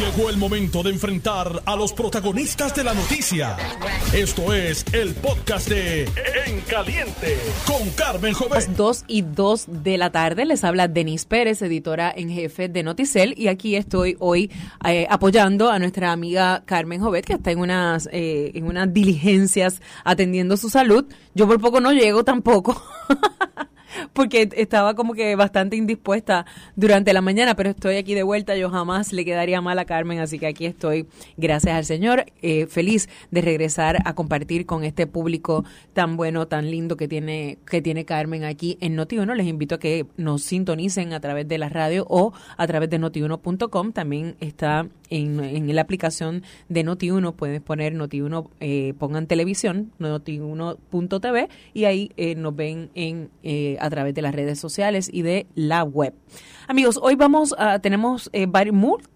Llegó el momento de enfrentar a los protagonistas de la noticia. Esto es el podcast de En Caliente con Carmen Jovet. Las 2 y 2 de la tarde les habla Denise Pérez, editora en jefe de Noticel, y aquí estoy hoy eh, apoyando a nuestra amiga Carmen Jovet, que está en unas, eh, en unas diligencias atendiendo su salud. Yo por poco no llego tampoco. porque estaba como que bastante indispuesta durante la mañana, pero estoy aquí de vuelta, yo jamás le quedaría mal a Carmen, así que aquí estoy, gracias al Señor, eh, feliz de regresar a compartir con este público tan bueno, tan lindo que tiene, que tiene Carmen aquí en Noti1. Les invito a que nos sintonicen a través de la radio o a través de notiuno.com, también está en, en la aplicación de Noti1, pueden poner Noti1, eh, pongan televisión, notiuno.tv y ahí eh, nos ven en eh, a través de las redes sociales y de la web. Amigos, hoy vamos a, tenemos eh,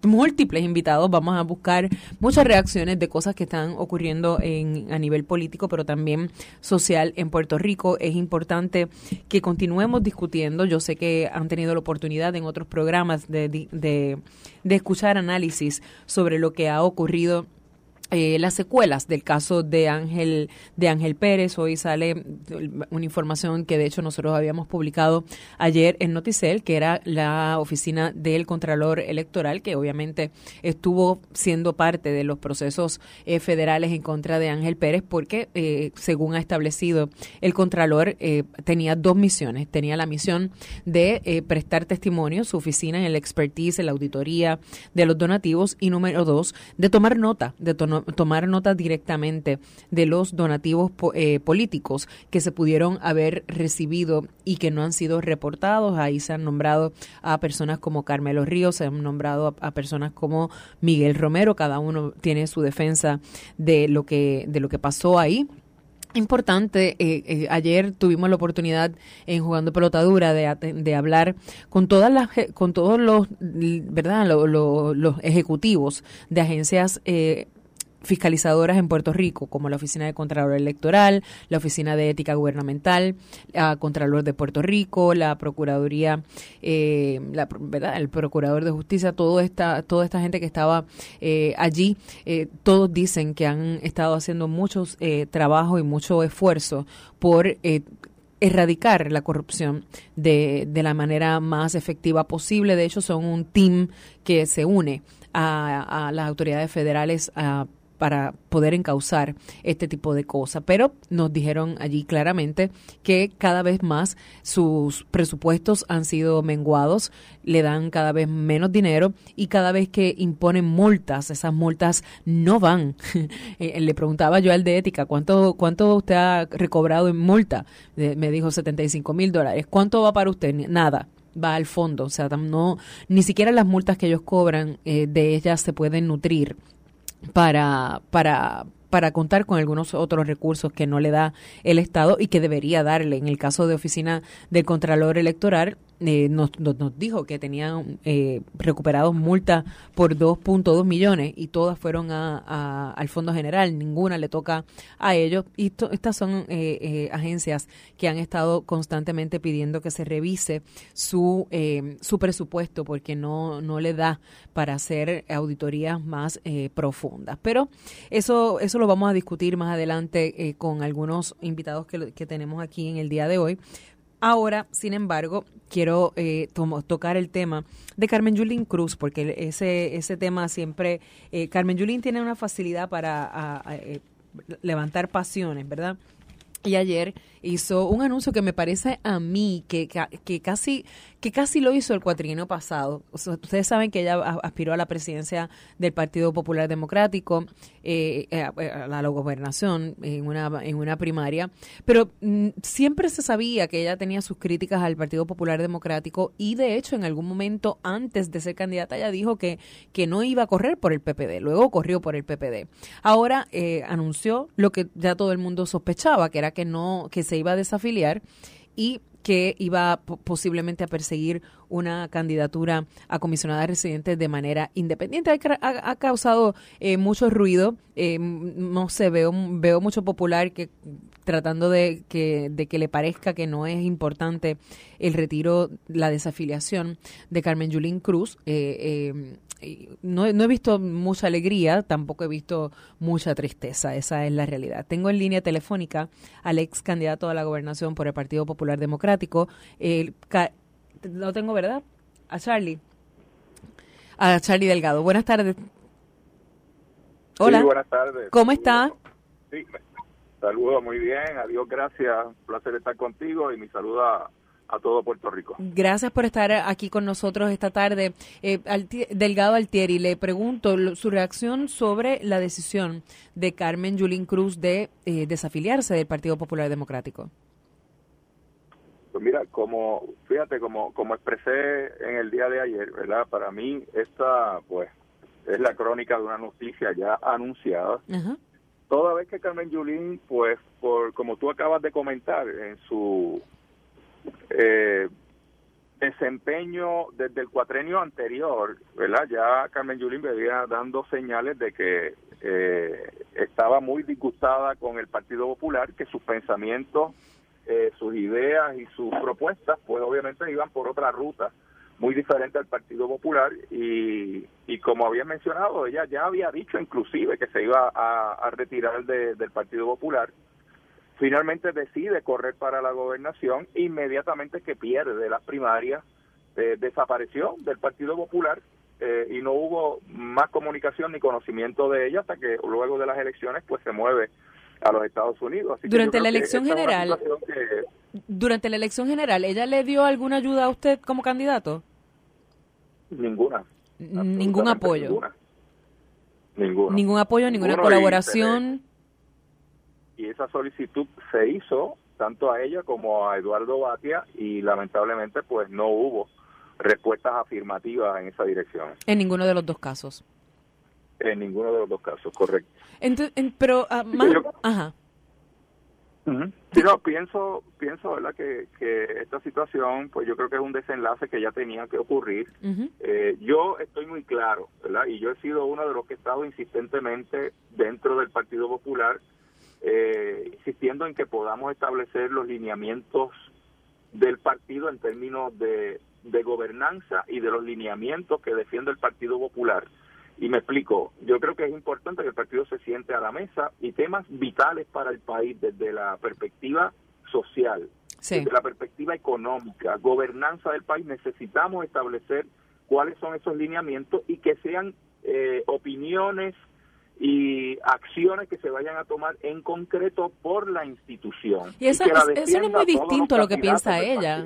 múltiples invitados, vamos a buscar muchas reacciones de cosas que están ocurriendo en, a nivel político, pero también social en Puerto Rico. Es importante que continuemos discutiendo. Yo sé que han tenido la oportunidad en otros programas de, de, de escuchar análisis sobre lo que ha ocurrido eh, las secuelas del caso de Ángel de Ángel Pérez. Hoy sale una información que de hecho nosotros habíamos publicado ayer en Noticel que era la oficina del Contralor Electoral que obviamente estuvo siendo parte de los procesos eh, federales en contra de Ángel Pérez porque eh, según ha establecido el Contralor tenía dos misiones. Tenía la misión de prestar testimonio su oficina en el expertise en la auditoría de los donativos y número dos de tomar nota de tomar tomar nota directamente de los donativos eh, políticos que se pudieron haber recibido y que no han sido reportados. Ahí se han nombrado a personas como Carmelo Ríos, se han nombrado a, personas como Miguel Romero, cada uno tiene su defensa de lo que, de lo que pasó ahí importante. Eh, eh, ayer tuvimos la oportunidad en jugando pelotadura de, de hablar con todas las, con todos los, verdad, los, los ejecutivos de agencias eh, fiscalizadoras en Puerto Rico, como la Oficina de Contralor Electoral, la Oficina de Ética Gubernamental, la Contralor de Puerto Rico, la Procuraduría, eh, la, ¿verdad? el Procurador de Justicia, toda esta, toda esta gente que estaba eh, allí, eh, todos dicen que han estado haciendo muchos eh, trabajos y mucho esfuerzo por eh, erradicar la corrupción de, de la manera más efectiva posible. De hecho, son un team que se une a, a las autoridades federales a para poder encauzar este tipo de cosas. Pero nos dijeron allí claramente que cada vez más sus presupuestos han sido menguados, le dan cada vez menos dinero y cada vez que imponen multas, esas multas no van. Eh, le preguntaba yo al de ética, ¿cuánto, cuánto usted ha recobrado en multa? Me dijo 75 mil dólares. ¿Cuánto va para usted? Nada va al fondo, o sea, no, ni siquiera las multas que ellos cobran eh, de ellas se pueden nutrir para, para, para contar con algunos otros recursos que no le da el Estado y que debería darle. En el caso de oficina del Contralor Electoral, eh, nos, nos, dijo que tenían eh, recuperados multas por 2.2 millones y todas fueron a, al Fondo General, ninguna le toca a ellos. Y estas son eh, eh, agencias que han estado constantemente pidiendo que se revise su, su presupuesto porque no, no le da para hacer auditorías más profundas. Pero eso, eso lo vamos a discutir más adelante con algunos invitados que, que tenemos aquí en el día de hoy. Ahora, sin embargo, quiero eh, tocar el tema de Carmen Yulín Cruz, porque ese, ese tema siempre, eh, Carmen Yulín tiene una facilidad para eh, levantar pasiones, ¿verdad? Y ayer hizo un anuncio que me parece a mí que, que, casi que casi lo hizo el cuatrienio pasado. ustedes saben que ella aspiró a la presidencia del Partido Popular Democrático, eh, eh, a la gobernación en una, en una primaria, pero mm, siempre se sabía que ella tenía sus críticas al Partido Popular Democrático y de hecho en algún momento antes de ser candidata ella dijo que, que no iba a correr por el PPD, luego corrió por el PPD. Ahora eh, anunció lo que ya todo el mundo sospechaba, que era que no, que se iba a desafiliar y que iba posiblemente a perseguir una candidatura a comisionada residente de manera independiente. Ha, causado eh, mucho ruido. Eh, no sé, veo, veo mucho popular que tratando de que, de que le parezca que no es importante el retiro, la desafiliación de Carmen Yulín Cruz. Eh, no, no, he visto mucha alegría, tampoco he visto mucha tristeza, esa es la realidad. Tengo en línea telefónica al ex candidato a la gobernación por el Partido Popular Democrático, lo tengo, ¿verdad? A Charlie. A Charlie Delgado. Buenas tardes. Hola. buenas tardes. ¿Cómo está? Sí, saludo muy bien. Adiós, gracias. Un placer estar contigo y mi saludo a, todo Puerto Rico. Gracias por estar aquí con nosotros esta tarde. Eh, Delgado Altieri, le pregunto su reacción sobre la decisión de Carmen Yulín Cruz de eh, desafiliarse del Partido Popular Democrático. Pues mira, como, fíjate, como, como expresé en el día de ayer, ¿verdad? Para mí esta, pues, es la crónica de una noticia ya anunciada. Toda vez que Carmen Yulín, pues, por como tú acabas de comentar, en su eh, desempeño desde el cuatrenio anterior, ¿verdad? Ya Carmen Yulín venía dando señales de que eh, estaba muy disgustada con el Partido Popular, que sus pensamientos eh, sus ideas y sus propuestas, pues obviamente iban por otra ruta muy diferente al Partido Popular y, y como había mencionado, ella ya había dicho inclusive que se iba a, retirar del Partido Popular. Finalmente decide correr para la gobernación, inmediatamente que pierde las primarias, eh, desapareció del Partido Popular eh, y no hubo más comunicación ni conocimiento de ella hasta que luego de las elecciones pues se mueve a los Estados Unidos. durante la elección general, durante la elección general, ¿ella le dio alguna ayuda a usted como candidato? Ninguna. Ningún apoyo. Ninguna. Ningún apoyo, ninguna colaboración. Y, esa solicitud se hizo tanto a ella como a Eduardo Batia y lamentablemente pues no hubo respuestas afirmativas en esa dirección. En ninguno de los dos casos. En ninguno de los dos casos, correcto. Entonces, pero, uh, más, ajá. pienso, pienso, ¿verdad? Que, que esta situación, pues yo creo que es un desenlace que ya tenía que ocurrir. eh, yo estoy muy claro, ¿verdad? Y yo he sido uno de los que he estado insistentemente dentro del Partido Popular, eh, insistiendo en que podamos establecer los lineamientos del partido en términos de, de gobernanza y de los lineamientos que defiende el Partido Popular. Y me explico, yo creo que es importante que el partido se siente a la mesa y temas vitales para el país desde la perspectiva social, desde la perspectiva económica, gobernanza del país, necesitamos establecer cuáles son esos lineamientos y que sean eh, opiniones y acciones que se vayan a tomar en concreto por la institución. Y eso, no es muy distinto a lo que piensa ella.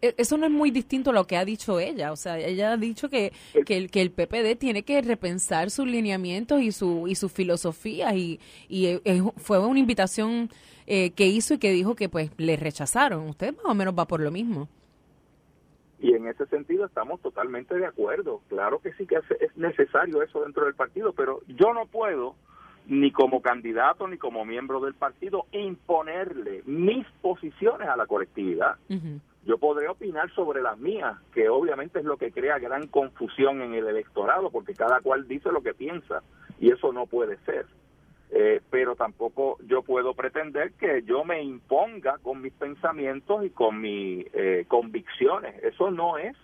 Eso no es muy distinto a lo que ha dicho ella. O sea, ella ha dicho que, que, el, que el PPD tiene que repensar sus lineamientos y su y sus filosofías y, y eh, fue una invitación eh, que hizo y que dijo que pues le rechazaron. Usted más o menos va por lo mismo. Y en ese sentido estamos totalmente de acuerdo. Claro que sí que es necesario eso dentro del partido, pero yo no puedo ni como candidato ni como miembro del partido imponerle mis posiciones a la colectividad. Yo podré opinar sobre las mías, que obviamente es lo que crea gran confusión en el electorado, porque cada cual dice lo que piensa, y eso no puede ser. Eh, pero tampoco yo puedo pretender que yo me imponga con mis pensamientos y con mis eh, convicciones. Eso no es.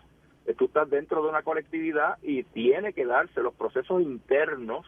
Tú estás dentro de una colectividad y tiene que darse los procesos internos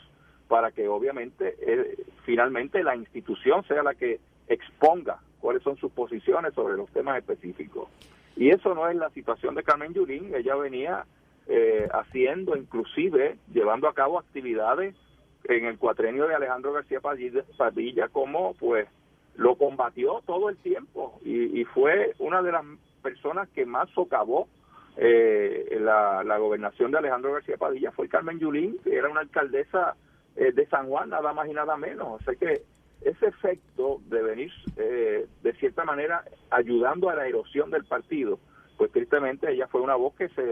para que obviamente eh, finalmente la institución sea la que exponga cuáles son sus posiciones sobre los temas específicos. Y eso no es la situación de Carmen Yulín, ella venía eh, haciendo, inclusive llevando a cabo actividades en el cuatrenio de Alejandro García Padilla, como pues lo combatió todo el tiempo y, fue una de las personas que más socavó eh, la, la, gobernación de Alejandro García Padilla fue Carmen Yulín, que era una alcaldesa eh, de San Juan, nada más y nada menos. O sea que ese efecto de venir, eh, de cierta manera, ayudando a la erosión del partido, pues tristemente ella fue una voz que se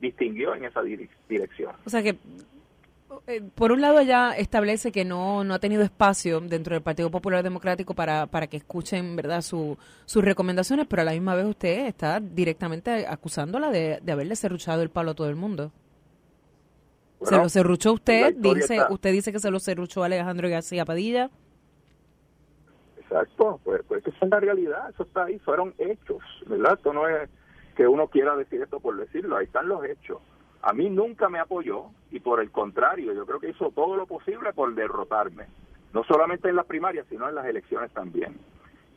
distinguió en esa dirección. O sea que eh, por un lado ella establece que no, no ha tenido espacio dentro del Partido Popular Democrático para, para que escuchen verdad su, sus recomendaciones, pero a la misma vez usted está directamente acusándola de, de haberle serruchado el palo a todo el mundo. se lo serruchó usted, dice, usted dice que se lo serruchó a Alejandro García Padilla. Exacto, pues, pues esa es la realidad, eso está ahí, fueron hechos, ¿verdad? Esto no es que uno quiera decir esto por decirlo, ahí están los hechos. A mí nunca me apoyó y por el contrario, yo creo que hizo todo lo posible por derrotarme, no solamente en las primarias, sino en las elecciones también.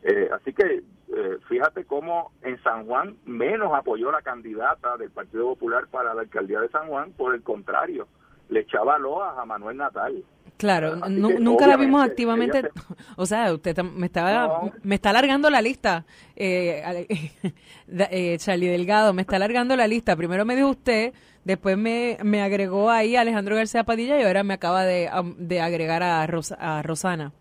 Eh, así que eh, fíjate cómo en San Juan menos apoyó la candidata del Partido Popular para la alcaldía de San Juan, por el contrario, le echaba loas a Manuel Natal. Claro, nunca la vimos activamente. O sea, usted me estaba, me está alargando la lista, eh, eh, Charlie Delgado, me está alargando la lista. Primero me dijo usted, después me, me agregó ahí Alejandro García Padilla y ahora me acaba de, de agregar a, a Rosana.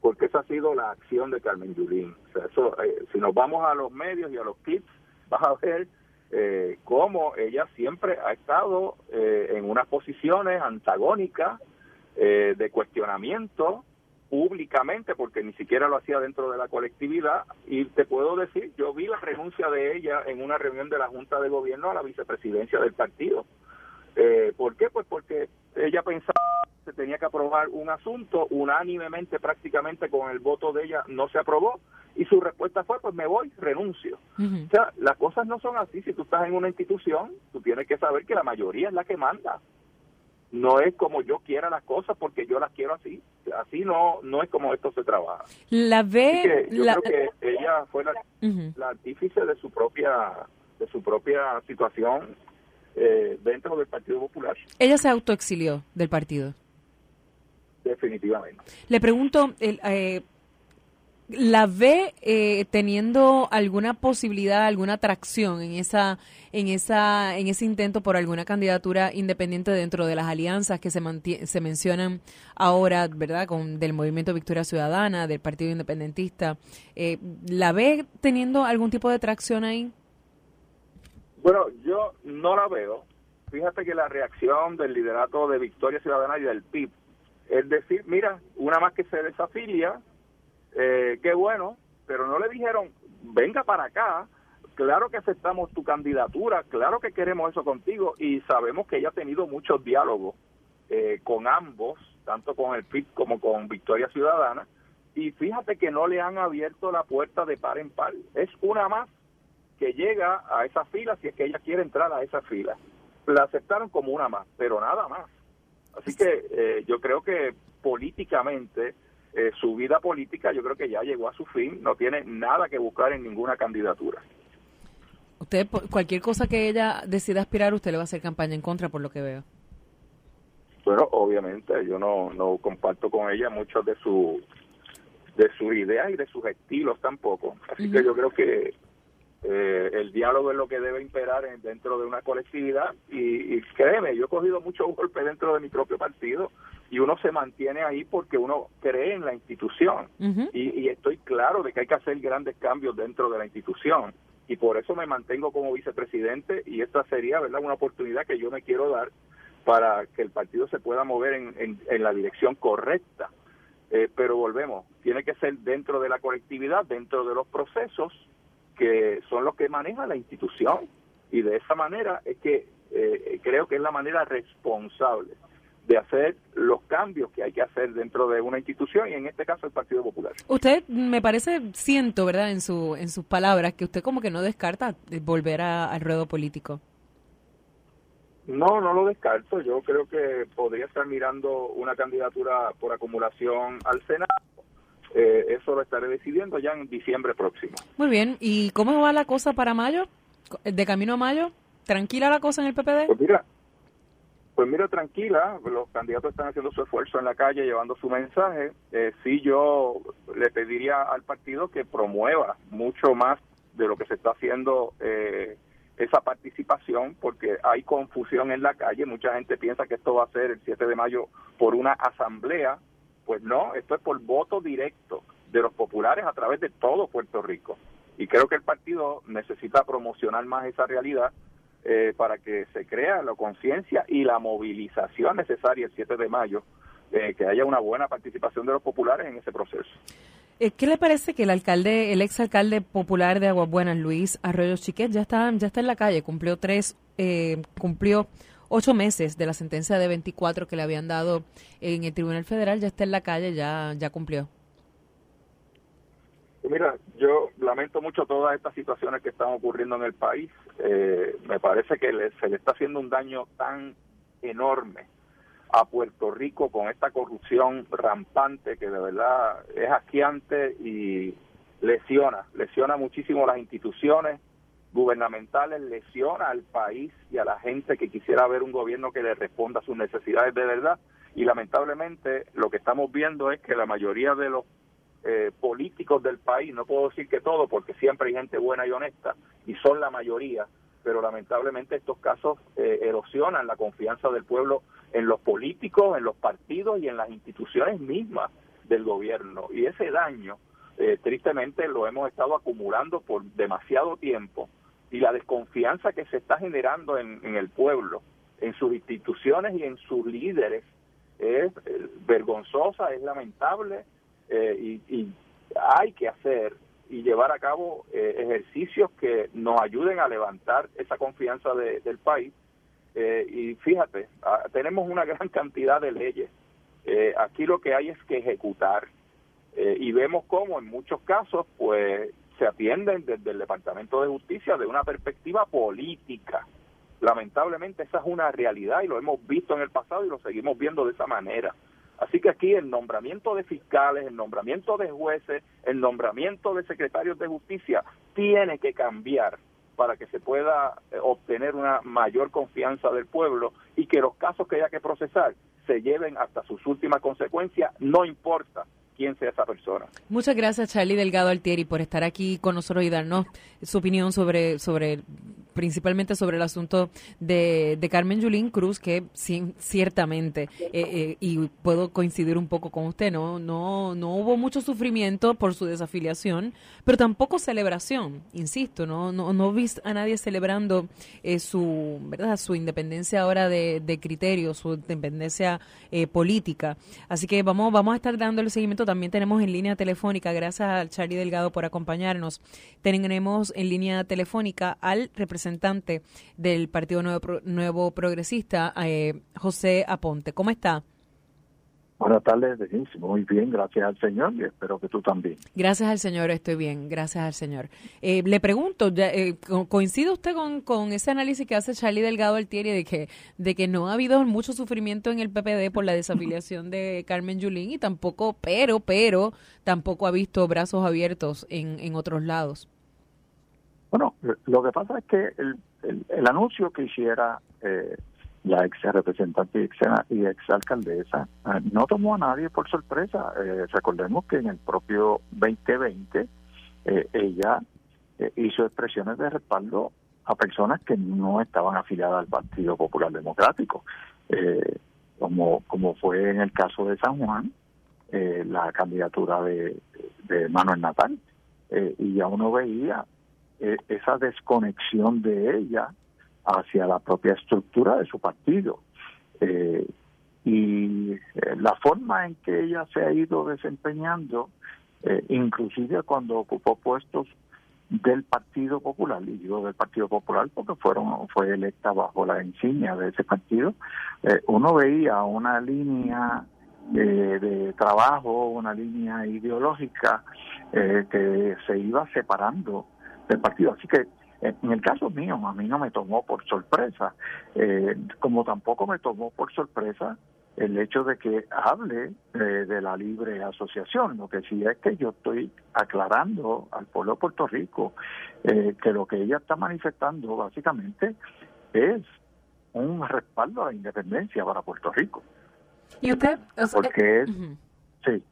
Porque esa ha sido la acción de Carmen Yulín. O sea, eso, eh, si nos vamos a los medios y a los clips, vas a ver eh, cómo ella siempre ha estado eh, en unas posiciones antagónicas eh, de cuestionamiento públicamente, porque ni siquiera lo hacía dentro de la colectividad. Y te puedo decir, yo vi la renuncia de ella en una reunión de la Junta de Gobierno a la vicepresidencia del partido. Eh, ¿Por qué? Pues porque ella pensaba que se tenía que aprobar un asunto, unánimemente prácticamente con el voto de ella no se aprobó, y su respuesta fue, pues me voy, renuncio. O sea, las cosas no son así. Si tú estás en una institución, tú tienes que saber que la mayoría es la que manda no es como yo quiera las cosas porque yo las quiero así. Así no no es como esto se trabaja. La ve. yo creo que ella fue la, artífice de su propia de su propia situación eh, dentro del Partido Popular. Ella se autoexilió del partido. Definitivamente. Le pregunto, el, eh, ¿La ve eh, teniendo alguna posibilidad, alguna atracción en esa, en esa, en ese intento por alguna candidatura independiente dentro de las alianzas que se se mencionan ahora, verdad, con del Movimiento Victoria Ciudadana, del Partido Independentista? Eh, ¿La ve teniendo algún tipo de atracción ahí? Bueno, yo no la veo. Fíjate que la reacción del liderato de Victoria Ciudadana y del PIB es decir, mira, una más que se desafilia, eh, qué bueno, pero no le dijeron, venga para acá, claro que aceptamos tu candidatura, claro que queremos eso contigo y sabemos que ella ha tenido muchos diálogos eh, con ambos, tanto con el PIB como con Victoria Ciudadana, y fíjate que no le han abierto la puerta de par en par, es una más que llega a esa fila si es que ella quiere entrar a esa fila. La aceptaron como una más, pero nada más. Así que eh, yo creo que políticamente eh, su vida política yo creo que ya llegó a su fin, no tiene nada que buscar en ninguna candidatura. Usted, cualquier cosa que ella decida aspirar, usted le va a hacer campaña en contra, por lo que veo. Bueno, obviamente, yo no, no comparto con ella muchos de su de sus ideas y de sus estilos tampoco. Así que yo creo que eh, el diálogo es lo que debe imperar dentro de una colectividad. Y, y, créeme, yo he cogido muchos golpes dentro de mi propio partido y uno se mantiene ahí porque uno cree en la institución. Y, estoy claro de que hay que hacer grandes cambios dentro de la institución. Y por eso me mantengo como vicepresidente y esta sería verdad una oportunidad que yo me quiero dar para que el partido se pueda mover en, en, la dirección correcta. Eh, pero volvemos tiene que ser dentro de la colectividad dentro de los procesos que son los que maneja la institución y de esa manera es que eh, creo que es la manera responsable de hacer los cambios que hay que hacer dentro de una institución y en este caso el Partido Popular. Usted me parece, siento, ¿verdad? En, su, en sus palabras, que usted como que no descarta volver al ruedo político. No, no lo descarto. Yo creo que podría estar mirando una candidatura por acumulación al Senado. Eh, eso lo estaré decidiendo ya en diciembre próximo. Muy bien. ¿Y cómo va la cosa para mayo? ¿De camino a mayo? ¿Tranquila la cosa en el PPD? Pues mira, pues mira, tranquila, los candidatos están haciendo su esfuerzo en la calle, llevando su mensaje. Eh, sí, yo le pediría al partido que promueva mucho más de lo que se está haciendo eh, esa participación, porque hay confusión en la calle. Mucha gente piensa que esto va a ser el 7 de mayo por una asamblea. Pues no, esto es por voto directo de los populares a través de todo Puerto Rico. Y creo que el partido necesita promocionar más esa realidad eh, para que se crea la conciencia y la movilización necesaria el 7 de mayo, eh, que haya una buena participación de los populares en ese proceso. Eh, ¿Qué le parece que el alcalde, el popular de Aguas Buenas, Luis Arroyo Chiquet, ya está, ya está en la calle, cumplió tres, cumplió ocho meses de la sentencia de 24 que le habían dado en el Tribunal Federal, ya está en la calle, ya, ya cumplió? Mira, yo lamento mucho todas estas situaciones que están ocurriendo en el país. Eh, me parece que se le está haciendo un daño tan enorme a Puerto Rico con esta corrupción rampante que de verdad es asqueante y lesiona, lesiona muchísimo las instituciones gubernamentales, lesiona al país y a la gente que quisiera ver un gobierno que le responda a sus necesidades de verdad. Y lamentablemente lo que estamos viendo es que la mayoría de los eh, políticos del país, no puedo decir que todo, porque siempre hay gente buena y honesta, y son la mayoría, pero lamentablemente estos casos eh, erosionan la confianza del pueblo en los políticos, en los partidos y en las instituciones mismas del gobierno. Y ese daño, eh, tristemente, lo hemos estado acumulando por demasiado tiempo y la desconfianza que se está generando en, el pueblo, en sus instituciones y en sus líderes, es vergonzosa, es lamentable eh, y, hay que hacer y llevar a cabo eh, ejercicios que nos ayuden a levantar esa confianza del país. Eh, y fíjate, ah, tenemos una gran cantidad de leyes. aquí lo que hay es que ejecutar. y vemos cómo en muchos casos, pues, se atienden desde el Departamento de Justicia de una perspectiva política. Lamentablemente esa es una realidad y lo hemos visto en el pasado y lo seguimos viendo de esa manera. Así que aquí el nombramiento de fiscales, el nombramiento de jueces, el nombramiento de secretarios de justicia tiene que cambiar para que se pueda eh, obtener una mayor confianza del pueblo y que los casos que haya que procesar se lleven hasta sus últimas consecuencias, no importa Muchas gracias Charlie Delgado Altieri por estar aquí con nosotros y darnos su opinión sobre sobre principalmente sobre el asunto de, Carmen Yulín Cruz, que ciertamente, eh, eh, y puedo coincidir un poco con usted, ¿no? No, no hubo mucho sufrimiento por su desafiliación, pero tampoco celebración, insisto, no, no, no vi a nadie celebrando eh, su, ¿verdad? su independencia ahora de, de criterio, su independencia política. Así que vamos, vamos a estar dando el seguimiento. También tenemos en línea telefónica, gracias a Charlie Delgado por acompañarnos, tenemos en línea telefónica al representante representante del Partido Nuevo, Nuevo Progresista, eh, José Aponte. ¿Cómo está? Buenas tardes, muy bien, gracias al Señor y espero que tú también. Gracias al Señor, estoy bien, gracias al Señor. Eh, le pregunto, eh, ¿coincide usted con, con, ese análisis que hace Charlie Delgado Altieri de que, de que no ha habido mucho sufrimiento en el PPD por la desafiliación de Carmen Yulín y tampoco, pero, pero, tampoco ha visto brazos abiertos en, en otros lados? Bueno, lo que pasa es que el, el, anuncio que hiciera eh, la ex representante y ex, alcaldesa eh, no tomó a nadie por sorpresa. Eh, recordemos que en el propio 2020 ella hizo expresiones de respaldo a personas que no estaban afiliadas al Partido Popular Democrático, como, como fue en el caso de San Juan, la candidatura de, de Manuel Natal. y ya uno veía eh, esa desconexión de ella hacia la propia estructura de su partido. Eh, y eh, la forma en que ella se ha ido desempeñando, inclusive cuando ocupó puestos del Partido Popular, y digo del Partido Popular porque fueron fue electa bajo la insignia de ese partido, uno veía una línea de trabajo, una línea ideológica que se iba separando del partido. Así que en el caso mío, a mí no me tomó por sorpresa, eh, como tampoco me tomó por sorpresa el hecho de que hable eh, de la libre asociación. Lo que sí es que yo estoy aclarando al pueblo de Puerto Rico eh, que lo que ella está manifestando básicamente es un respaldo a la independencia para Puerto Rico. ¿Y usted? porque es, sí,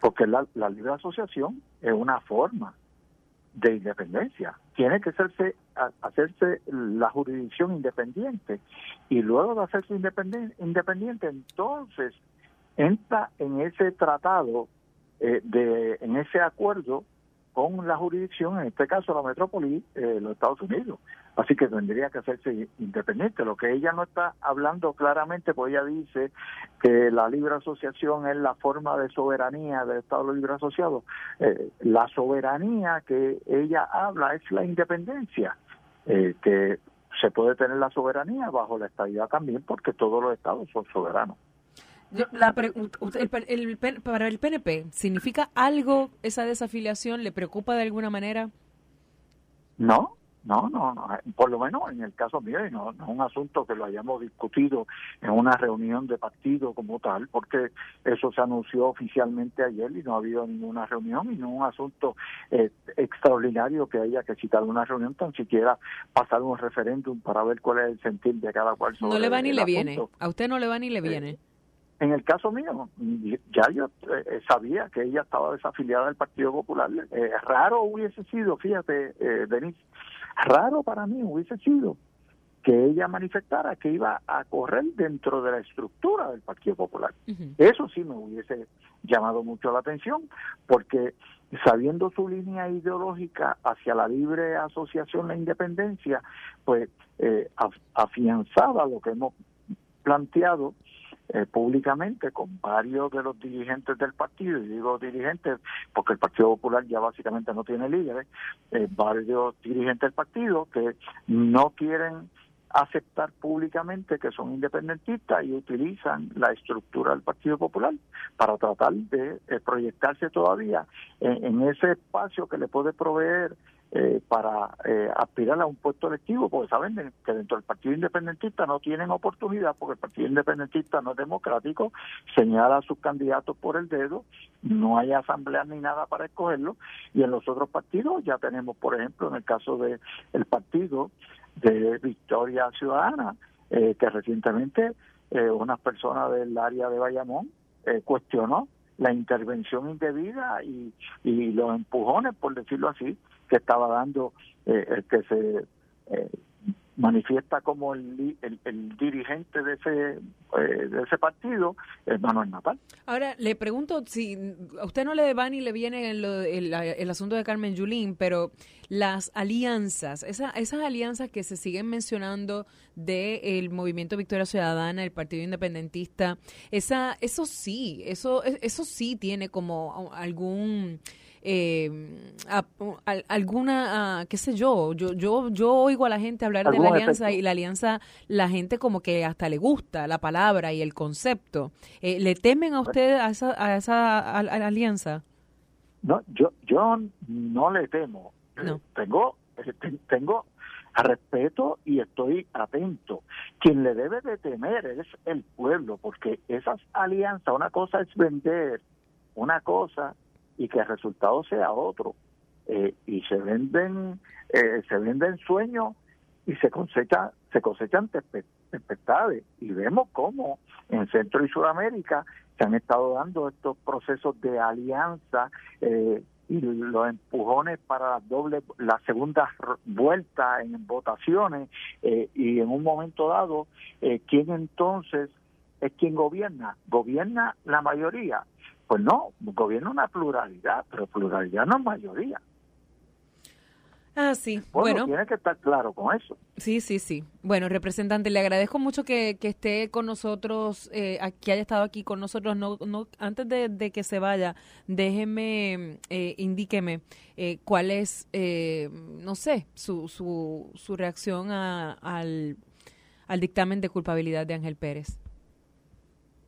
porque la, la libre asociación es una forma de independencia. Tiene que hacerse, hacerse la jurisdicción independiente y luego de hacerse independiente, independiente entonces entra en ese tratado, eh, de, en ese acuerdo con la jurisdicción, en este caso la metrópoli de los Estados Unidos. Así que tendría que hacerse independiente. Lo que ella no está hablando claramente, pues ella dice que la libre asociación es la forma de soberanía del Estado Libre Asociado. Eh, la soberanía que ella habla es la independencia, eh, que se puede tener la soberanía bajo la estabilidad también, porque todos los estados son soberanos. La el, para el PNP, ¿significa algo esa desafiliación? ¿Le preocupa de alguna manera? No, no, no, no, por lo menos en el caso mío, y no, no, es un asunto que lo hayamos discutido en una reunión de partido como tal, porque eso se anunció oficialmente ayer y no ha habido ninguna reunión y no es un asunto eh, extraordinario que haya que citar una reunión, tan siquiera pasar un referéndum para ver cuál es el sentir de cada cual. no le va ni le viene, a usted no le va ni le viene. En el caso mío, ya yo eh, sabía que ella estaba desafiliada del Partido Popular. Eh, raro hubiese sido, fíjate, eh, Denise, raro para mí hubiese sido que ella manifestara que iba a correr dentro de la estructura del Partido Popular. Eso sí me hubiese llamado mucho la atención, porque sabiendo su línea ideológica hacia la libre asociación, la independencia, pues eh, afianzaba lo que hemos planteado eh, públicamente con varios de los dirigentes del partido, y digo dirigentes porque el Partido Popular ya básicamente no tiene líderes, eh, varios dirigentes del partido que no quieren aceptar públicamente que son independentistas y utilizan la estructura del Partido Popular para tratar de eh, proyectarse todavía en, ese espacio que le puede proveer eh, para eh, aspirar a un puesto electivo, porque saben que dentro del Partido Independentista no tienen oportunidad, porque el Partido Independentista no es democrático, señala a sus candidatos por el dedo, no hay asamblea ni nada para escogerlo, y en los otros partidos ya tenemos, por ejemplo, en el caso del el partido de Victoria Ciudadana, eh, que recientemente eh, una persona del área de Bayamón cuestionó la intervención indebida y, y los empujones, por decirlo así, que estaba dando, eh, que se eh, manifiesta como el, el, dirigente de ese eh, de ese partido es Manuel Natal. Ahora le pregunto si a usted no le va ni le viene el, el, asunto de Carmen Yulín, pero las alianzas, esa, esas alianzas que se siguen mencionando del el movimiento Victoria Ciudadana, el Partido Independentista, esa eso sí, eso eso sí tiene como algún eh, alguna, qué sé yo, yo, yo, yo oigo a la gente hablar de la alianza y la alianza, la gente como que hasta le gusta la palabra y el concepto. Eh, ¿Le temen a usted a esa, a esa alianza? No, yo, yo no le temo. No. Tengo, tengo respeto y estoy atento. Quien le debe de temer es el pueblo, porque esas alianzas, una cosa es vender, una cosa y que el resultado sea otro. Eh, y se venden eh, se venden sueños y se cosecha se cosechan tempestades. Y vemos cómo en Centro y Sudamérica se han estado dando estos procesos de alianza eh, y los empujones para la doble la segunda vuelta en votaciones y en un momento dado quién entonces es quien gobierna gobierna la mayoría pues no, gobierna una pluralidad, pero pluralidad no es mayoría. Ah, sí. Bueno, tiene que estar claro con eso. Sí, sí, sí. Bueno, representante, le agradezco mucho que, esté con nosotros, eh, que haya estado aquí con nosotros. No, no, antes de, que se vaya, déjeme, eh, indíqueme eh, cuál es, eh, no sé, su, su, su reacción al, al dictamen de culpabilidad de Ángel Pérez.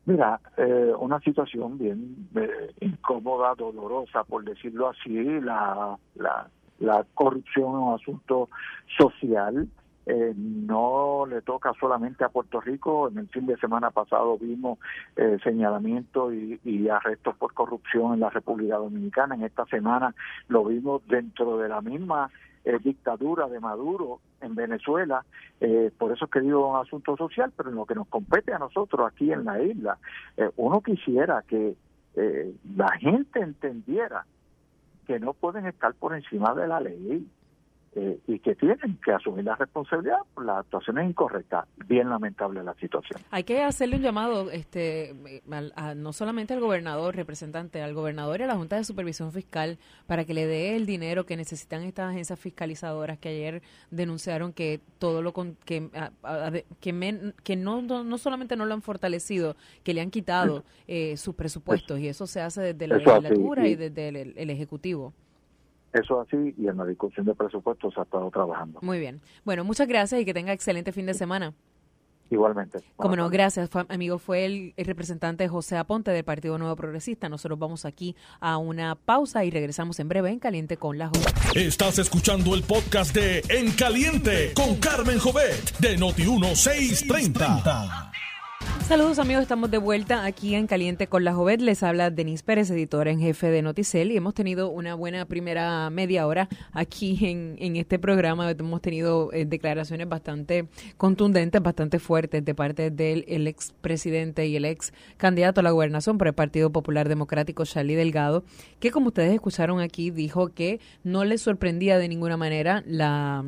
Mira, eh, una situación bien eh, incómoda, dolorosa, por decirlo así, la, la, la corrupción es un asunto social, eh, no le toca solamente a Puerto Rico. En el fin de semana pasado vimos eh, señalamientos y, y, arrestos por corrupción en la República Dominicana. En esta semana lo vimos dentro de la misma eh, dictadura de Maduro en Venezuela, eh, por eso es que digo un asunto social, pero en lo que nos compete a nosotros aquí en la isla, eh, uno quisiera que la gente entendiera que no pueden estar por encima de la ley. Eh, y que tienen que asumir la responsabilidad por las actuaciones incorrectas. Bien lamentable la situación. Hay que hacerle un llamado, este, no solamente al gobernador, representante, al gobernador y a la Junta de Supervisión Fiscal para que le dé el dinero que necesitan estas agencias fiscalizadoras que ayer denunciaron que todo lo con, que que, que no, no, solamente no lo han fortalecido, que le han quitado eh, sus presupuestos y eso se hace desde la legislatura y, desde el ejecutivo. Eso así y en la discusión de presupuestos se ha estado trabajando. Muy bien. Bueno, muchas gracias y que tenga excelente fin de semana. Igualmente. Como no, gracias, amigo. Fue el, representante José Aponte del Partido Nuevo Progresista. Nosotros vamos aquí a una pausa y regresamos en breve en Caliente con la Joven. Estás escuchando el podcast de En Caliente con Carmen Jovet de Noti1630. Saludos amigos, estamos de vuelta aquí en Caliente con la Jovet. Les habla Denise Pérez, editora en jefe de Noticel y hemos tenido una buena primera media hora aquí en, en este programa. Hemos tenido eh, declaraciones bastante contundentes, bastante fuertes de parte del el expresidente y el ex candidato a la gobernación por el Partido Popular Democrático, Charlie Delgado, que como ustedes escucharon aquí, dijo que no le sorprendía de ninguna manera la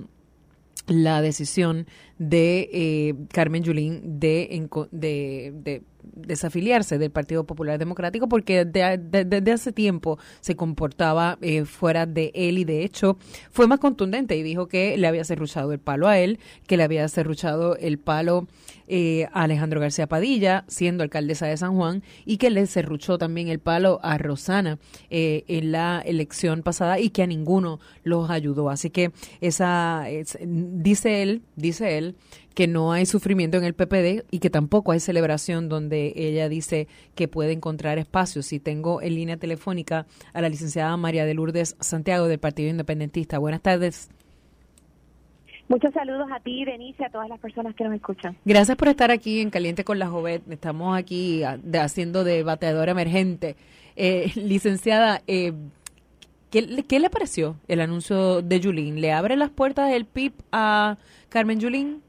la decisión de eh, Carmen Yulín de, de, de, desafiliarse del Partido Popular Democrático porque desde hace tiempo se comportaba eh, fuera de él y de hecho fue más contundente y dijo que le había cerruchado el palo a él, que le había cerruchado el palo eh, a Alejandro García Padilla, siendo alcaldesa de San Juan, y que le cerruchó también el palo a Rosana eh, en la elección pasada y que a ninguno los ayudó. Así que esa, dice él, dice él, que no hay sufrimiento en el PPD y que tampoco hay celebración donde ella dice que puede encontrar espacios. Y tengo en línea telefónica a la licenciada María de Lourdes Santiago del Partido Independentista. Buenas tardes. Muchos saludos a ti, Denise, a todas las personas que nos escuchan. Gracias por estar aquí en Caliente con la Jovet. Estamos aquí haciendo de bateadora emergente. Eh, licenciada, eh, ¿qué, ¿qué, le pareció el anuncio de Julín? ¿Le abre las puertas del PIB a Carmen Julín?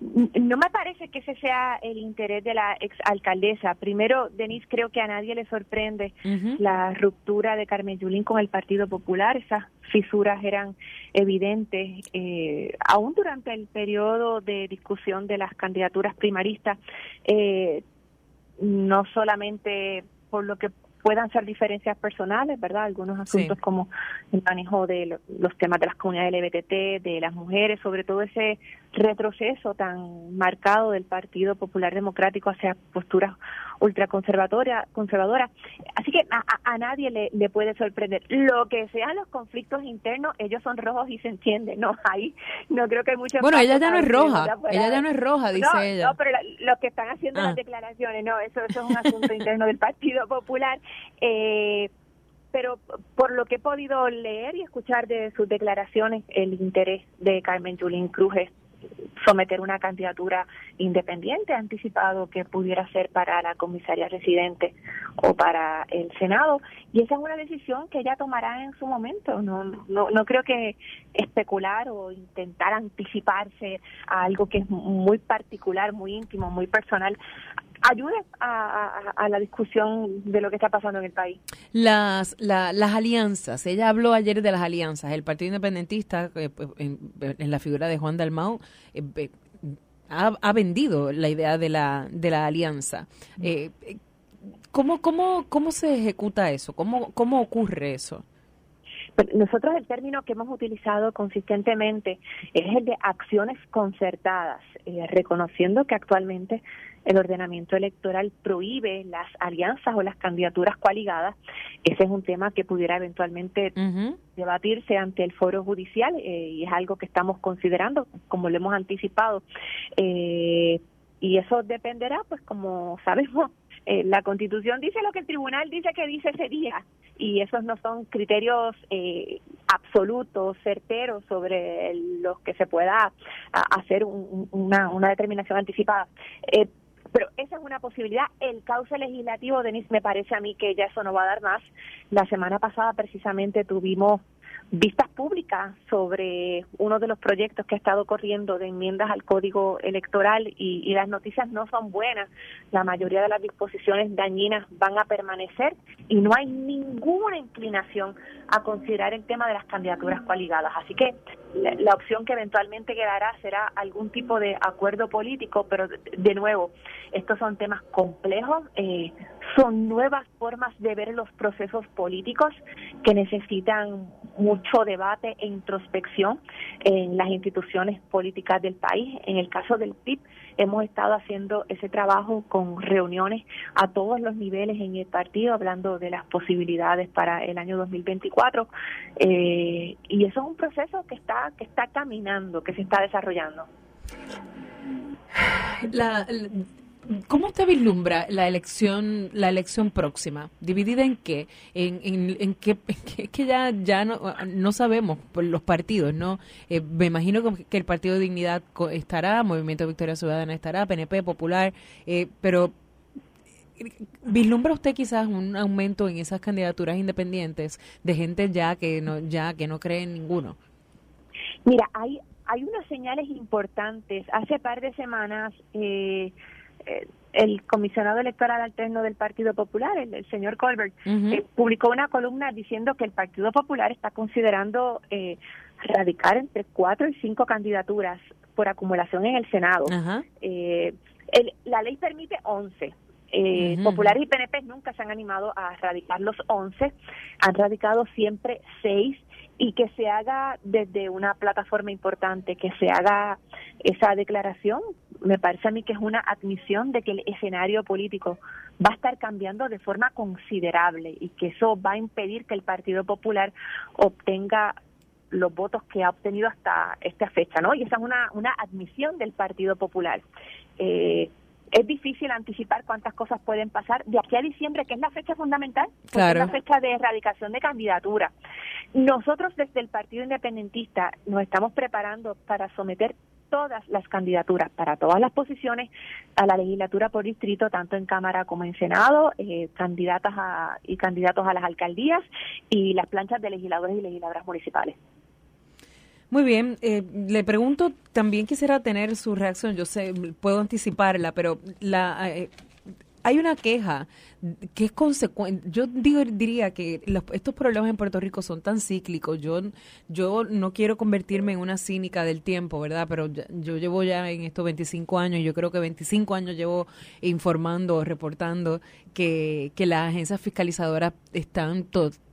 No me parece que ese sea el interés de la exalcaldesa. Primero, Denise, creo que a nadie le sorprende la ruptura de Carmen Yulín con el Partido Popular. Esas fisuras eran evidentes, eh, aún durante el periodo de discusión de las candidaturas primaristas, eh, no solamente por lo que puedan ser diferencias personales, ¿verdad? Algunos asuntos como el manejo de los temas de las comunidades LGBT, de las mujeres, sobre todo ese retroceso tan marcado del Partido Popular Democrático hacia posturas ultraconservadoras. Conservadora. Así que a, nadie le, le, puede sorprender. Lo que sean los conflictos internos, ellos son rojos y se entiende, ¿no? Ahí no creo que hay mucho... Bueno, ella ya no es roja, ella ya no es roja, dice ella. No, pero los que están haciendo las ah. declaraciones, no, eso, eso es un asunto interno del Partido Popular. Eh, pero por lo que he podido leer y escuchar de sus declaraciones, el interés de Carmen Yulín Cruz es someter una candidatura independiente anticipado que pudiera ser para la comisaría residente o para el Senado. Y esa es una decisión que ella tomará en su momento. No no, no creo que especular o intentar anticiparse a algo que es muy particular muy íntimo muy personal ayude a, la discusión de lo que está pasando en el país. Las, las alianzas, ella habló ayer de las alianzas, el Partido Independentista, eh, pues, en, la figura de Juan Dalmau, eh, ha, vendido la idea de la, de la alianza. Eh, ¿cómo, cómo, ¿Cómo se ejecuta eso? ¿Cómo, cómo ocurre eso? Nosotros el término que hemos utilizado consistentemente es el de acciones concertadas, eh, reconociendo que actualmente el ordenamiento electoral prohíbe las alianzas o las candidaturas coaligadas. Ese es un tema que pudiera eventualmente debatirse ante el foro judicial eh, y es algo que estamos considerando, como lo hemos anticipado. Eh, y eso dependerá, pues como sabemos, eh, la Constitución dice lo que el tribunal dice que dice ese día y esos no son criterios eh, absolutos, certeros sobre los que se pueda hacer una, una determinación anticipada. Eh, pero esa es una posibilidad. El cauce legislativo, Denis, me parece a mí que ya eso no va a dar más. La semana pasada precisamente tuvimos vistas públicas sobre uno de los proyectos que ha estado corriendo de enmiendas al código electoral y, las noticias no son buenas. La mayoría de las disposiciones dañinas van a permanecer y no hay ninguna inclinación a considerar el tema de las candidaturas coaligadas. Así que la, opción que eventualmente quedará será algún tipo de acuerdo político, pero de, nuevo, estos son temas complejos, eh, son nuevas formas de ver los procesos políticos que necesitan mucho debate e introspección en las instituciones políticas del país. En el caso del PIB, hemos estado haciendo ese trabajo con reuniones a todos los niveles en el partido, hablando de las posibilidades para el año 2024. Eh, y eso es un proceso que está, que está caminando, que se está desarrollando. la ¿Cómo usted vislumbra la elección, la elección próxima? ¿Dividida en qué? ¿En, en, qué? Es que ya, ya no, no sabemos los partidos, ¿no? Eh, me imagino que el Partido de Dignidad estará, Movimiento Victoria Ciudadana estará, PNP, Popular, eh, pero ¿Vislumbra usted quizás un aumento en esas candidaturas independientes de gente ya que no ya que no cree en ninguno? Mira, hay hay unas señales importantes. Hace par de semanas eh, eh, el comisionado electoral alterno del Partido Popular, el, señor Colbert, eh, publicó una columna diciendo que el Partido Popular está considerando eh, radicar entre cuatro y cinco candidaturas por acumulación en el Senado. la ley permite once. Populares y PNP nunca se han animado a radicar los once, han radicado siempre seis y que se haga desde una plataforma importante, que se haga esa declaración, me parece a mí que es una admisión de que el escenario político va a estar cambiando de forma considerable y que eso va a impedir que el Partido Popular obtenga los votos que ha obtenido hasta esta fecha, ¿no? Y esa es una, una admisión del Partido Popular. Eh, es difícil anticipar cuántas cosas pueden pasar de aquí a diciembre, que es la fecha fundamental, es la fecha de erradicación de candidatura. Nosotros desde el Partido Independentista nos estamos preparando para someter todas las candidaturas para todas las posiciones a la legislatura por distrito, tanto en Cámara como en Senado, eh, candidatas a, y candidatos a las alcaldías y las planchas de legisladores y legisladoras municipales. Muy bien, eh, le pregunto, también quisiera tener su reacción, yo sé, puedo anticiparla, pero la, eh, hay una queja que es consecuente. Yo digo, diría que estos problemas en Puerto Rico son tan cíclicos. Yo, yo no quiero convertirme en una cínica del tiempo, ¿verdad? Pero yo llevo ya en estos 25 años, yo creo que 25 años llevo informando, reportando que, que las agencias fiscalizadoras están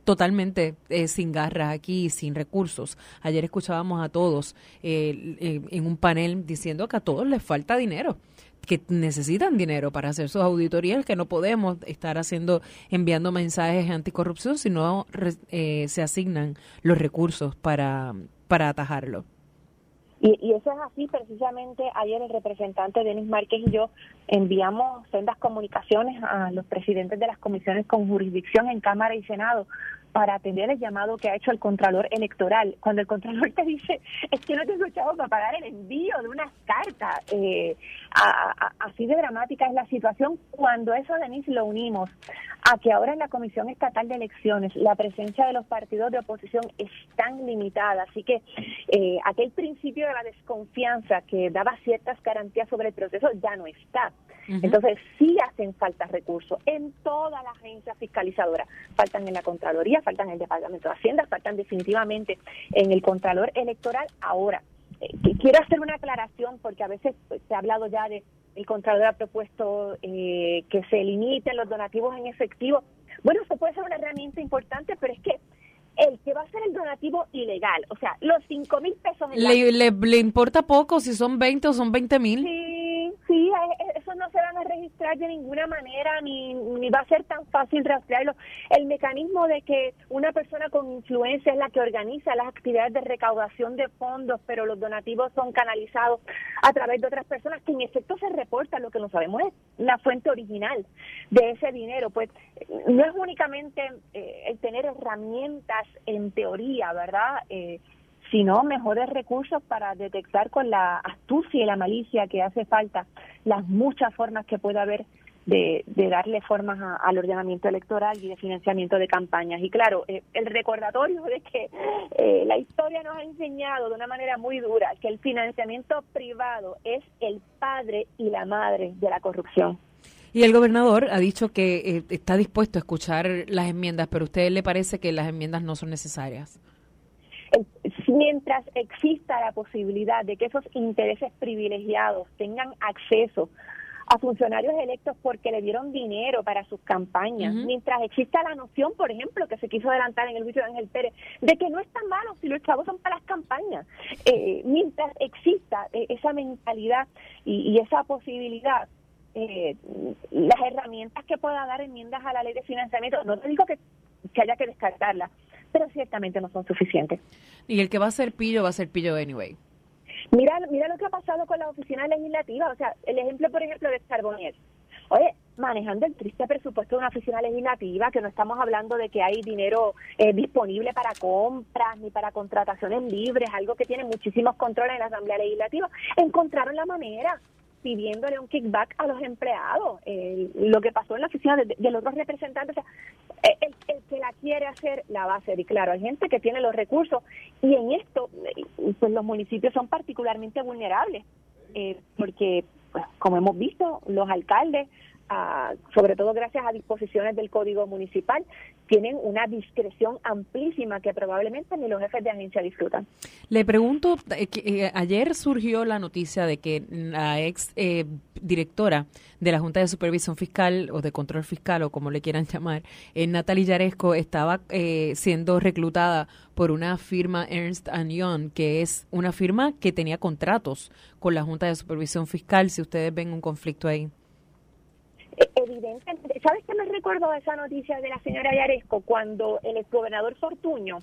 totalmente eh, sin garras aquí, sin recursos. Ayer escuchábamos a todos eh, en un panel diciendo que a todos les falta dinero que necesitan dinero para hacer sus auditorías, que no podemos estar haciendo, enviando mensajes anticorrupción si no eh, se asignan los recursos para, para atajarlo. Y, y, eso es así, precisamente ayer el representante Denis Márquez y yo enviamos sendas comunicaciones a los presidentes de las comisiones con jurisdicción en Cámara y Senado para atender el llamado que ha hecho el Contralor Electoral. Cuando el Contralor te dice, es que no te escuchado para pagar el envío de unas cartas, eh, así de dramática es la situación. Cuando eso, Denise, lo unimos a que ahora en la Comisión Estatal de Elecciones la presencia de los partidos de oposición es tan limitada, así que eh, aquel principio de la desconfianza que daba ciertas garantías sobre el proceso ya no está. Entonces sí hacen falta recursos en toda la agencia fiscalizadora. Faltan en la Contraloría, faltan en el Departamento de Hacienda, faltan definitivamente en el Contralor Electoral. Ahora, eh, quiero hacer una aclaración porque a veces pues, se ha hablado ya de el Contralor ha propuesto eh, que se limiten los donativos en efectivo. Bueno, eso puede ser una herramienta importante, pero es que el que va a ser el donativo ilegal, o sea, los cinco mil pesos... le, le, importa poco si son 20 o son 20 mil? Sí, registrar de ninguna manera, ni, ni va a ser tan fácil rastrearlo. El mecanismo de que una persona con influencia es la que organiza las actividades de recaudación de fondos, pero los donativos son canalizados a través de otras personas, que en efecto se reporta, lo que no sabemos es la fuente original de ese dinero. Pues no es únicamente eh, el tener herramientas en teoría, ¿verdad? Eh, sino mejores recursos para detectar con la astucia y la malicia que hace falta las muchas formas que puede haber de, darle formas al ordenamiento electoral y de financiamiento de campañas. Y claro, eh, el recordatorio de que eh, la historia nos ha enseñado de una manera muy dura que el financiamiento privado es el padre y la madre de la corrupción. Y el gobernador ha dicho que eh, está dispuesto a escuchar las enmiendas, pero a usted le parece que las enmiendas no son necesarias. Mientras exista la posibilidad de que esos intereses privilegiados tengan acceso a funcionarios electos porque le dieron dinero para sus campañas, mientras exista la noción, por ejemplo, que se quiso adelantar en el juicio de Ángel Pérez, de que no es tan malo si los chavos son para las campañas, eh, mientras exista eh, esa mentalidad y, esa posibilidad, eh, las herramientas que pueda dar enmiendas a la ley de financiamiento, no te digo que, que haya que descartarlas, pero ciertamente no son suficientes. Y el que va a ser pillo va a ser pillo anyway. Mira, mira lo que ha pasado con la oficina legislativa, o sea, el ejemplo, por ejemplo, de Charbonnier. Oye, manejando el triste presupuesto de una oficina legislativa, que no estamos hablando de que hay dinero eh, disponible para compras ni para contrataciones libres, algo que tiene muchísimos controles en la Asamblea Legislativa, encontraron la manera pidiéndole un kickback a los empleados. lo que pasó en la oficina de, los otros representantes, o sea, el, el, que la quiere hacer, la va a hacer. Y claro, hay gente que tiene los recursos y en esto, pues los municipios son particularmente vulnerables, eh, porque, pues, como hemos visto, los alcaldes sobre todo gracias a disposiciones del Código Municipal, tienen una discreción amplísima que probablemente ni los jefes de agencia disfrutan. Le pregunto, eh, eh, ayer surgió la noticia de que la ex eh, directora de la Junta de Supervisión Fiscal o de Control Fiscal o como le quieran llamar, Natalie Yaresco, estaba siendo reclutada por una firma Ernst Young, que es una firma que tenía contratos con la Junta de Supervisión Fiscal, si ustedes ven un conflicto ahí. E, evidentemente, ¿sabes qué me recuerdo esa noticia de la señora Yaresco? Cuando el exgobernador Fortuño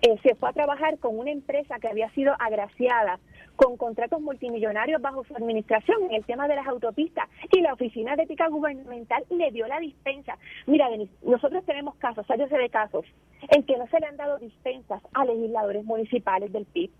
eh, se fue a trabajar con una empresa que había sido agraciada con contratos multimillonarios bajo su administración en el tema de las autopistas y la Oficina de Ética Gubernamental le dio la dispensa. Mira, Denis, nosotros tenemos casos, hay de casos, en que no se le han dado dispensas a legisladores municipales del PIB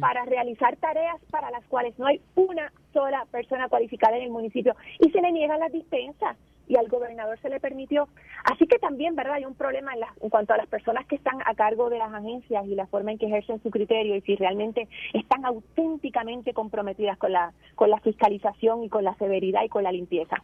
para realizar tareas para las cuales no hay una sola persona cualificada en el municipio y se le niegan las dispensas y al gobernador se le permitió. Así que también, ¿verdad? Hay un problema en, en cuanto a las personas que están a cargo de las agencias y la forma en que ejercen su criterio y si realmente están auténticamente comprometidas con la, con la fiscalización y con la severidad y con la limpieza.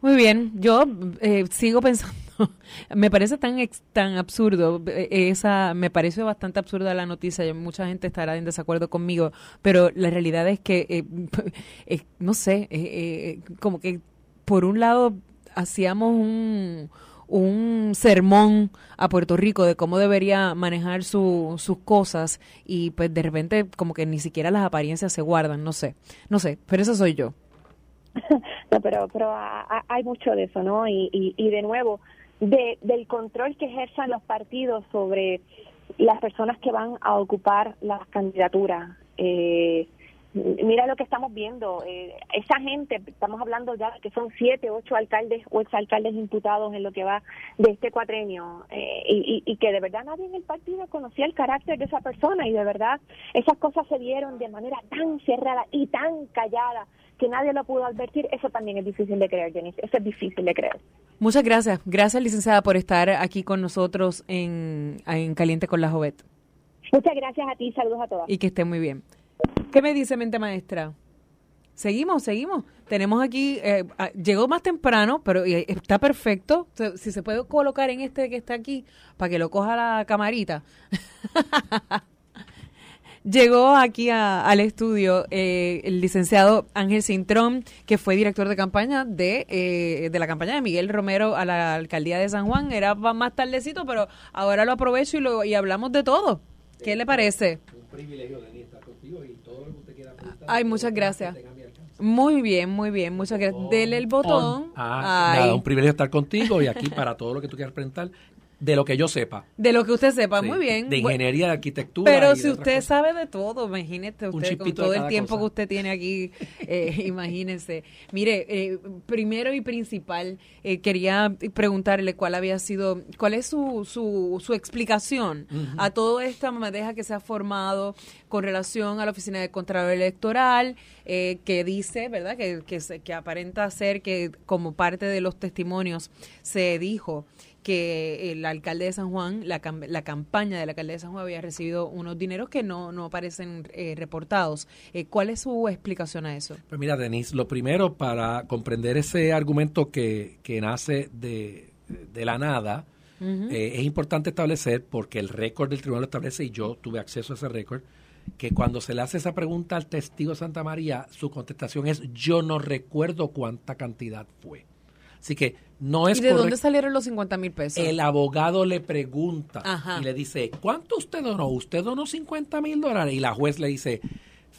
Muy bien, yo eh, sigo pensando, me parece tan tan absurdo, eh, esa me parece bastante absurda la noticia, mucha gente estará en desacuerdo conmigo, pero la realidad es que, eh, no sé, como que por un lado hacíamos un, un sermón a Puerto Rico de cómo debería manejar su, sus cosas y pues de repente como que ni siquiera las apariencias se guardan, no sé, no sé, pero eso soy yo. no, pero, pero hay mucho de eso, ¿no? Y, y, de nuevo, de, del control que ejerzan los partidos sobre las personas que van a ocupar las candidaturas. Eh, mira lo que estamos viendo. Eh, esa gente, estamos hablando ya que son siete, ocho alcaldes o exalcaldes imputados en lo que va de este cuatrenio eh, y, y, que de verdad nadie en el partido conocía el carácter de esa persona y de verdad esas cosas se dieron de manera tan cerrada y tan callada que nadie lo pudo advertir, eso también es difícil de creer, Jenny. Eso es difícil de creer. Muchas gracias. Gracias, licenciada, por estar aquí con nosotros en, en Caliente con la Jovet. Muchas gracias a ti. Saludos a todas. Y que esté muy bien. ¿Qué me dice mente maestra? Seguimos, seguimos. Tenemos aquí, eh, llegó más temprano, pero eh, está perfecto. Si se puede colocar en este que está aquí, para que lo coja la camarita. Llegó aquí al estudio eh, el licenciado Ángel Cintrón, que fue director de campaña de, de la campaña de Miguel Romero a la alcaldía de San Juan. Era más tardecito, pero ahora lo aprovecho y, lo, y hablamos de todo. ¿Qué le parece? Un privilegio, Ay, muchas gracias. Muy bien, muy bien, muchas gracias. Dele el botón. Ah, nada, un privilegio estar contigo y aquí para todo lo que tú quieras presentar. De lo que yo sepa. De lo que usted sepa, muy bien. De ingeniería, de arquitectura. Pero si usted sabe de todo, imagínese usted con todo el tiempo que usted tiene aquí, eh, imagínese. Mire, eh, primero y principal, eh, quería preguntarle cuál había sido, cuál es su, su, su explicación a toda esta madeja que se ha formado con relación a la Oficina de Contralor Electoral, que dice, ¿verdad?, que, que, que aparenta ser que como parte de los testimonios se dijo que el alcalde de San Juan, la, la campaña del alcalde de San Juan había recibido unos dineros que no, no aparecen eh, reportados. Eh, ¿Cuál es su explicación a eso? Pues mira, Denise, lo primero para comprender ese argumento que, que nace de, de la nada, eh, es importante establecer, porque el récord del tribunal lo establece y yo tuve acceso a ese récord, que cuando se le hace esa pregunta al testigo Santa María, su contestación es yo no recuerdo cuánta cantidad fue. Así que no es ¿Y de dónde salieron los 50 mil pesos? El abogado le pregunta y le dice, ¿cuánto usted donó? ¿Usted donó 50 mil dólares? Y la juez le dice,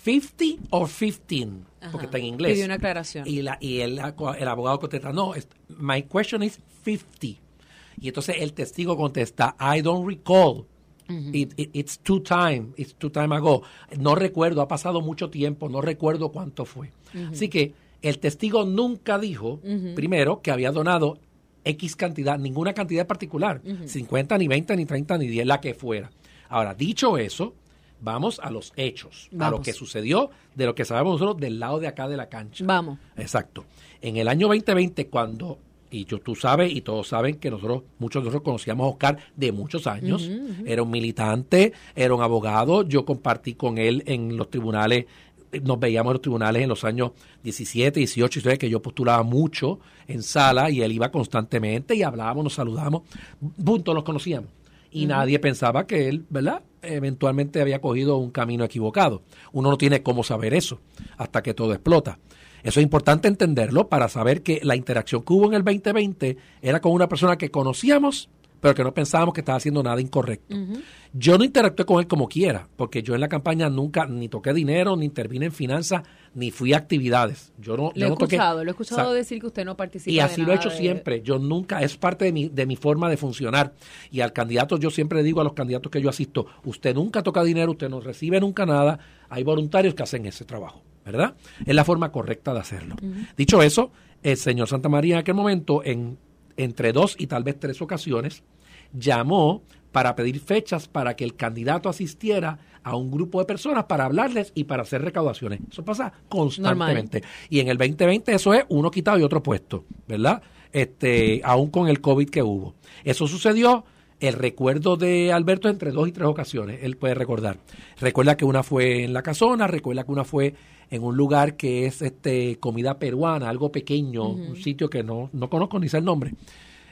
50 o 15, porque está en inglés. Pidió una aclaración. Y, la, y el, el abogado contesta, no, my question is 50. Y entonces el testigo contesta, I don't recall. it's two time, it's two time ago. No recuerdo, ha pasado mucho tiempo, no recuerdo cuánto fue. Así que el testigo nunca dijo, primero, que había donado X cantidad, ninguna cantidad particular, 50, ni 20, ni 30, ni 10, la que fuera. Ahora, dicho eso, vamos a los hechos, a lo que sucedió, de lo que sabemos nosotros del lado de acá de la cancha. Vamos. Exacto. En el año 2020, cuando, y yo, tú sabes y todos saben que nosotros, muchos de nosotros conocíamos a Oscar de muchos años, era un militante, era un abogado, yo compartí con él en los tribunales nos veíamos en los tribunales en los años 17, 18, y que yo postulaba mucho en sala y él iba constantemente y hablábamos, nos saludábamos, punto, nos conocíamos. Y nadie pensaba que él, ¿verdad? Eventualmente había cogido un camino equivocado. Uno no tiene cómo saber eso hasta que todo explota. Eso es importante entenderlo para saber que la interacción que hubo en el 2020 era con una persona que conocíamos pero que no pensábamos que estaba haciendo nada incorrecto. Yo no interactué con él como quiera, porque yo en la campaña nunca ni toqué dinero, ni intervine en finanzas, ni fui a actividades. Yo no, lo he escuchado, lo he escuchado decir que usted no participa. Y así lo he hecho siempre. Yo nunca, es parte de mi, de mi forma de funcionar. Y al candidato, yo siempre digo a los candidatos que yo asisto, usted nunca toca dinero, usted no recibe nunca nada. Hay voluntarios que hacen ese trabajo, ¿verdad? Es la forma correcta de hacerlo. Dicho eso, el señor Santa María en aquel momento, en entre dos y tal vez tres ocasiones, llamó para pedir fechas para que el candidato asistiera a un grupo de personas para hablarles y para hacer recaudaciones. Eso pasa constantemente. Y en el 2020 eso es uno quitado y otro puesto, ¿verdad? Este, aún con el COVID que hubo. Eso sucedió el recuerdo de Alberto entre dos y tres ocasiones, él puede recordar. Recuerda que una fue en la casona, recuerda que una fue en un lugar que es este comida peruana, algo pequeño, un sitio que no, no conozco ni sé el nombre.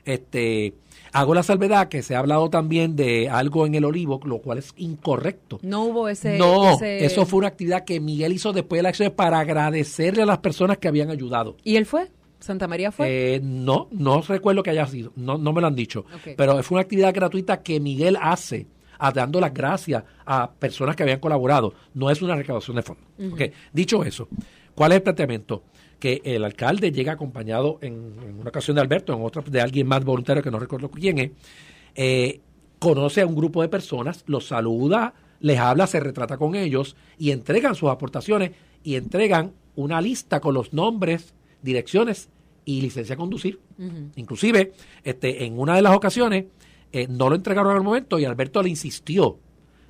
Este, hago la salvedad que se ha hablado también de algo en el olivo, lo cual es incorrecto. No hubo ese. No, eso fue una actividad que Miguel hizo después de la acción para agradecerle a las personas que habían ayudado. ¿Y él fue? ¿Santa María fue? Eh, no, no recuerdo que haya sido, no, no me lo han dicho. Pero fue una actividad gratuita que Miguel hace dando las gracias a personas que habían colaborado. No es una recaudación de fondos. Dicho eso, ¿cuál es el planteamiento? Que el alcalde llega acompañado en, una ocasión de Alberto, en otra de alguien más voluntario que no recuerdo quién es, eh, conoce a un grupo de personas, los saluda, les habla, se retrata con ellos y entregan sus aportaciones y entregan una lista con los nombres, direcciones y licencia a conducir. Inclusive, este, en una de las ocasiones, eh, no lo entregaron al momento y Alberto le insistió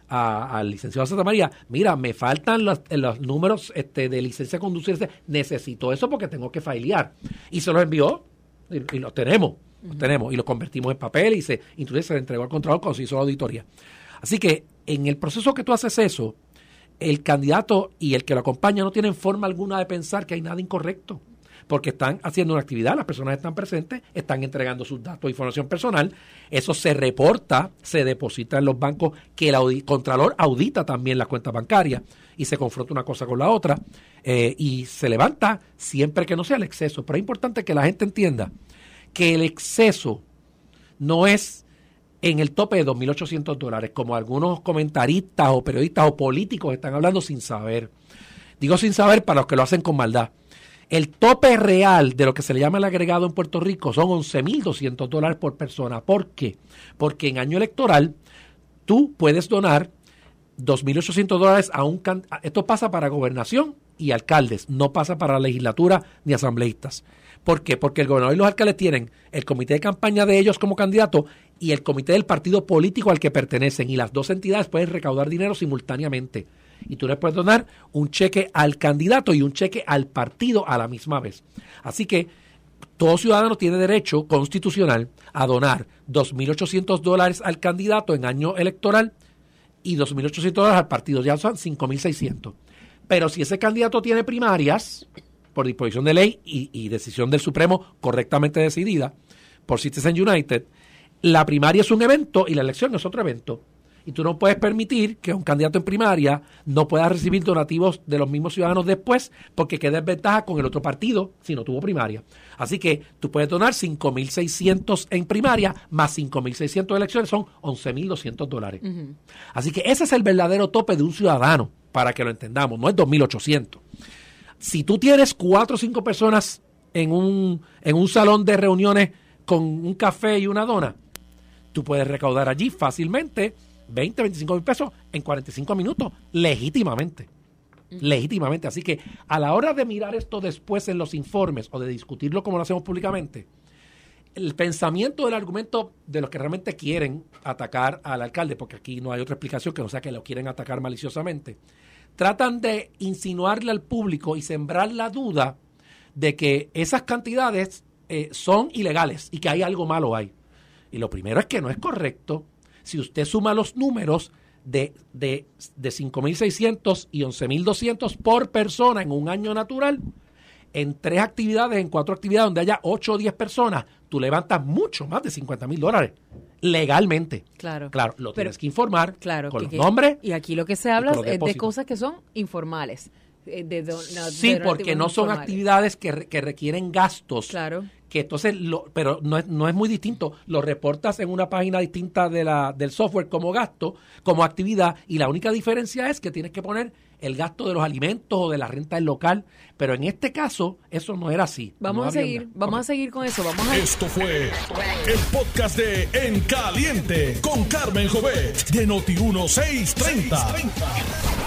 al licenciado Santa María, mira, me faltan los, los números este, de licencia de conducir, necesito eso porque tengo que failear. Y se los envió y, los tenemos, los tenemos, y los convertimos en papel y se, inclusive se le entregó al control cuando se hizo la auditoría. Así que en el proceso que tú haces eso, el candidato y el que lo acompaña no tienen forma alguna de pensar que hay nada incorrecto porque están haciendo una actividad, las personas están presentes, están entregando sus datos información personal, eso se reporta, se deposita en los bancos, que el Contralor audita también las cuentas bancarias y se confronta una cosa con la otra eh, y se levanta siempre que no sea el exceso. Pero es importante que la gente entienda que el exceso no es en el tope de 2.800 dólares, como algunos comentaristas o periodistas o políticos están hablando sin saber. Digo sin saber para los que lo hacen con maldad El tope real de lo que se le llama el agregado en Puerto Rico son 11.200 dólares por persona. ¿Por qué? Porque en año electoral tú puedes donar 2.800 dólares a un... Esto pasa para gobernación y alcaldes, no pasa para la legislatura ni asambleístas. ¿Por qué? Porque el gobernador y los alcaldes tienen el comité de campaña de ellos como candidato y el comité del partido político al que pertenecen. Y las dos entidades pueden recaudar dinero simultáneamente. Y tú le puedes donar un cheque al candidato y un cheque al partido a la misma vez. Así que todo ciudadano tiene derecho constitucional a donar 2.800 dólares al candidato en año electoral y 2.800 dólares al partido. Ya son 5.600. Pero si ese candidato tiene primarias, por disposición de ley y, decisión del Supremo correctamente decidida por Citizen United, la primaria es un evento y la elección es otro evento. Y tú no puedes permitir que un candidato en primaria no pueda recibir donativos de los mismos ciudadanos después porque queda en ventaja con el otro partido si no tuvo primaria. Así que tú puedes donar 5.600 en primaria más 5.600 de elecciones son 11.200 dólares. Así que ese es el verdadero tope de un ciudadano para que lo entendamos, no es 2.800. Si tú tienes cuatro o cinco personas en un, en un salón de reuniones con un café y una dona, tú puedes recaudar allí fácilmente 20, 25 mil pesos en 45 minutos, legítimamente. Legítimamente. Así que a la hora de mirar esto después en los informes o de discutirlo como lo hacemos públicamente, el pensamiento del argumento de los que realmente quieren atacar al alcalde, porque aquí no hay otra explicación que no sea que lo quieren atacar maliciosamente, tratan de insinuarle al público y sembrar la duda de que esas cantidades eh, son ilegales y que hay algo malo ahí. Y lo primero es que no es correcto. Si usted suma los números de, de, de 5.600 y 11.200 por persona en un año natural, en tres actividades, en cuatro actividades donde haya 8 o 10 personas, tú levantas mucho más de 50 mil dólares legalmente. Claro. Claro, lo tienes que informar claro, con los nombres. Y aquí lo que se habla es de cosas que son informales. Eh, de sí, porque no son actividades que, que, requieren gastos. Claro. Que entonces, lo, pero no es, no es muy distinto. Lo reportas en una página distinta de la, del software como gasto, como actividad, y la única diferencia es que tienes que poner el gasto de los alimentos o de la renta del local, pero en este caso eso no era así. Vamos a seguir, vamos a seguir con eso. Vamos a... Esto fue el podcast de En Caliente con Carmen Jovet de Noti 1630.